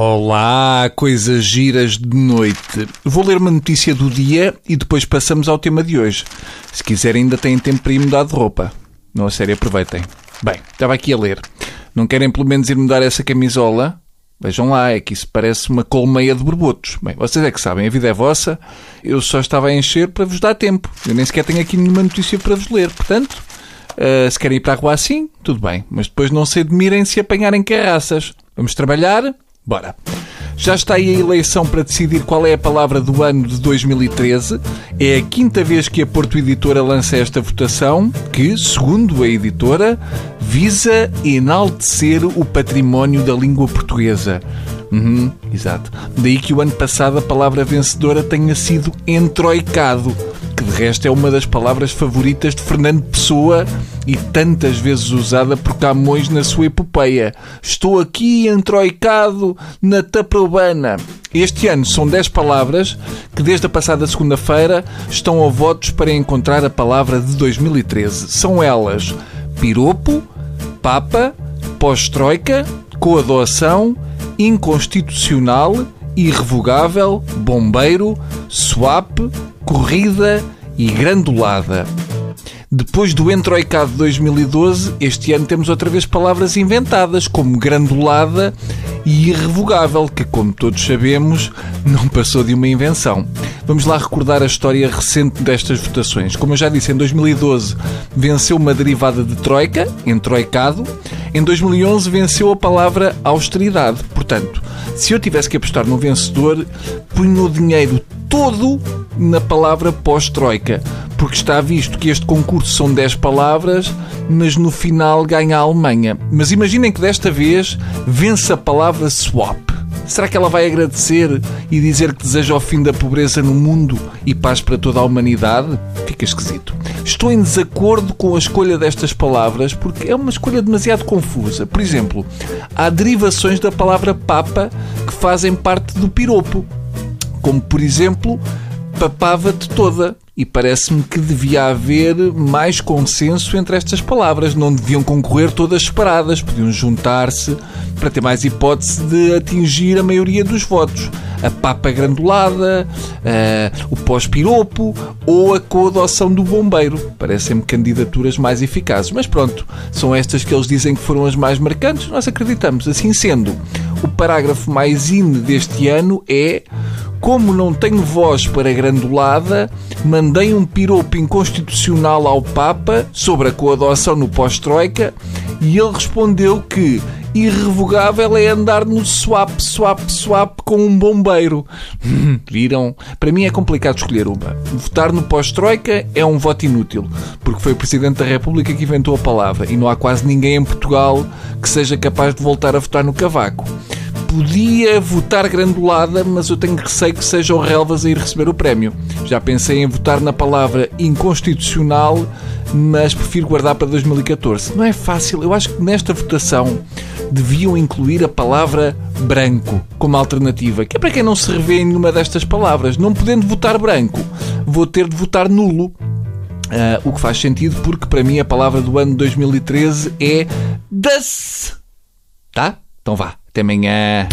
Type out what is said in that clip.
Olá, coisas giras de noite. Vou ler uma notícia do dia e depois passamos ao tema de hoje. Se quiserem, ainda têm tempo para ir mudar de roupa. Não, a sério, aproveitem. Bem, estava aqui a ler. Não querem pelo menos ir mudar essa camisola? Vejam lá, é que isso parece uma colmeia de borbotos. Bem, vocês é que sabem, a vida é vossa. Eu só estava a encher para vos dar tempo. Eu nem sequer tenho aqui nenhuma notícia para vos ler. Portanto, uh, se querem ir para a rua assim, tudo bem. Mas depois não se admirem se apanharem carraças. Vamos trabalhar? Bora! Já está aí a eleição para decidir qual é a palavra do ano de 2013. É a quinta vez que a Porto Editora lança esta votação, que, segundo a editora, visa enaltecer o património da língua portuguesa. Uhum, exato. Daí que o ano passado a palavra vencedora tenha sido entroicado que de resto é uma das palavras favoritas de Fernando Pessoa e tantas vezes usada por Camões na sua epopeia. Estou aqui entroicado na Taprobana. Este ano são 10 palavras que, desde a passada segunda-feira, estão a votos para encontrar a palavra de 2013. São elas piropo, papa, pós-troika, coadoação, inconstitucional, irrevogável, bombeiro, swap, corrida e grandulada. Depois do Entroicado de 2012, este ano temos outra vez palavras inventadas, como grandulada e irrevogável, que, como todos sabemos, não passou de uma invenção. Vamos lá recordar a história recente destas votações. Como eu já disse, em 2012 venceu uma derivada de troika, entroicado. Em 2011 venceu a palavra austeridade. Portanto, se eu tivesse que apostar no vencedor, punho o dinheiro todo na palavra pós-troika porque está visto que este concurso são 10 palavras, mas no final ganha a Alemanha. Mas imaginem que desta vez vence a palavra swap. Será que ela vai agradecer e dizer que deseja o fim da pobreza no mundo e paz para toda a humanidade? Fica esquisito. Estou em desacordo com a escolha destas palavras porque é uma escolha demasiado confusa. Por exemplo, há derivações da palavra papa que fazem parte do piropo. Como, por exemplo, papava-te toda. E parece-me que devia haver mais consenso entre estas palavras. Não deviam concorrer todas separadas, podiam juntar-se para ter mais hipótese de atingir a maioria dos votos. A papa grandulada, o pós-piropo ou a coadoção do bombeiro. Parecem-me candidaturas mais eficazes. Mas pronto, são estas que eles dizem que foram as mais marcantes. Nós acreditamos. Assim sendo, o parágrafo mais in deste ano é como não tenho voz para grandulada, mandei um piropo inconstitucional ao Papa sobre a coadoção no pós-troika e ele respondeu que irrevogável é andar no swap, swap, swap com um bombeiro. Viram? Para mim é complicado escolher uma. Votar no pós-troika é um voto inútil, porque foi o Presidente da República que inventou a palavra e não há quase ninguém em Portugal que seja capaz de voltar a votar no cavaco podia votar grandulada, mas eu tenho receio que seja o Relvas a ir receber o prémio. Já pensei em votar na palavra inconstitucional, mas prefiro guardar para 2014. Não é fácil. Eu acho que nesta votação deviam incluir a palavra branco como alternativa, que é para quem não se revê em nenhuma destas palavras. Não podendo votar branco, vou ter de votar nulo. Uh, o que faz sentido porque para mim a palavra do ano 2013 é das. Tá? Então vá. Até amanhã.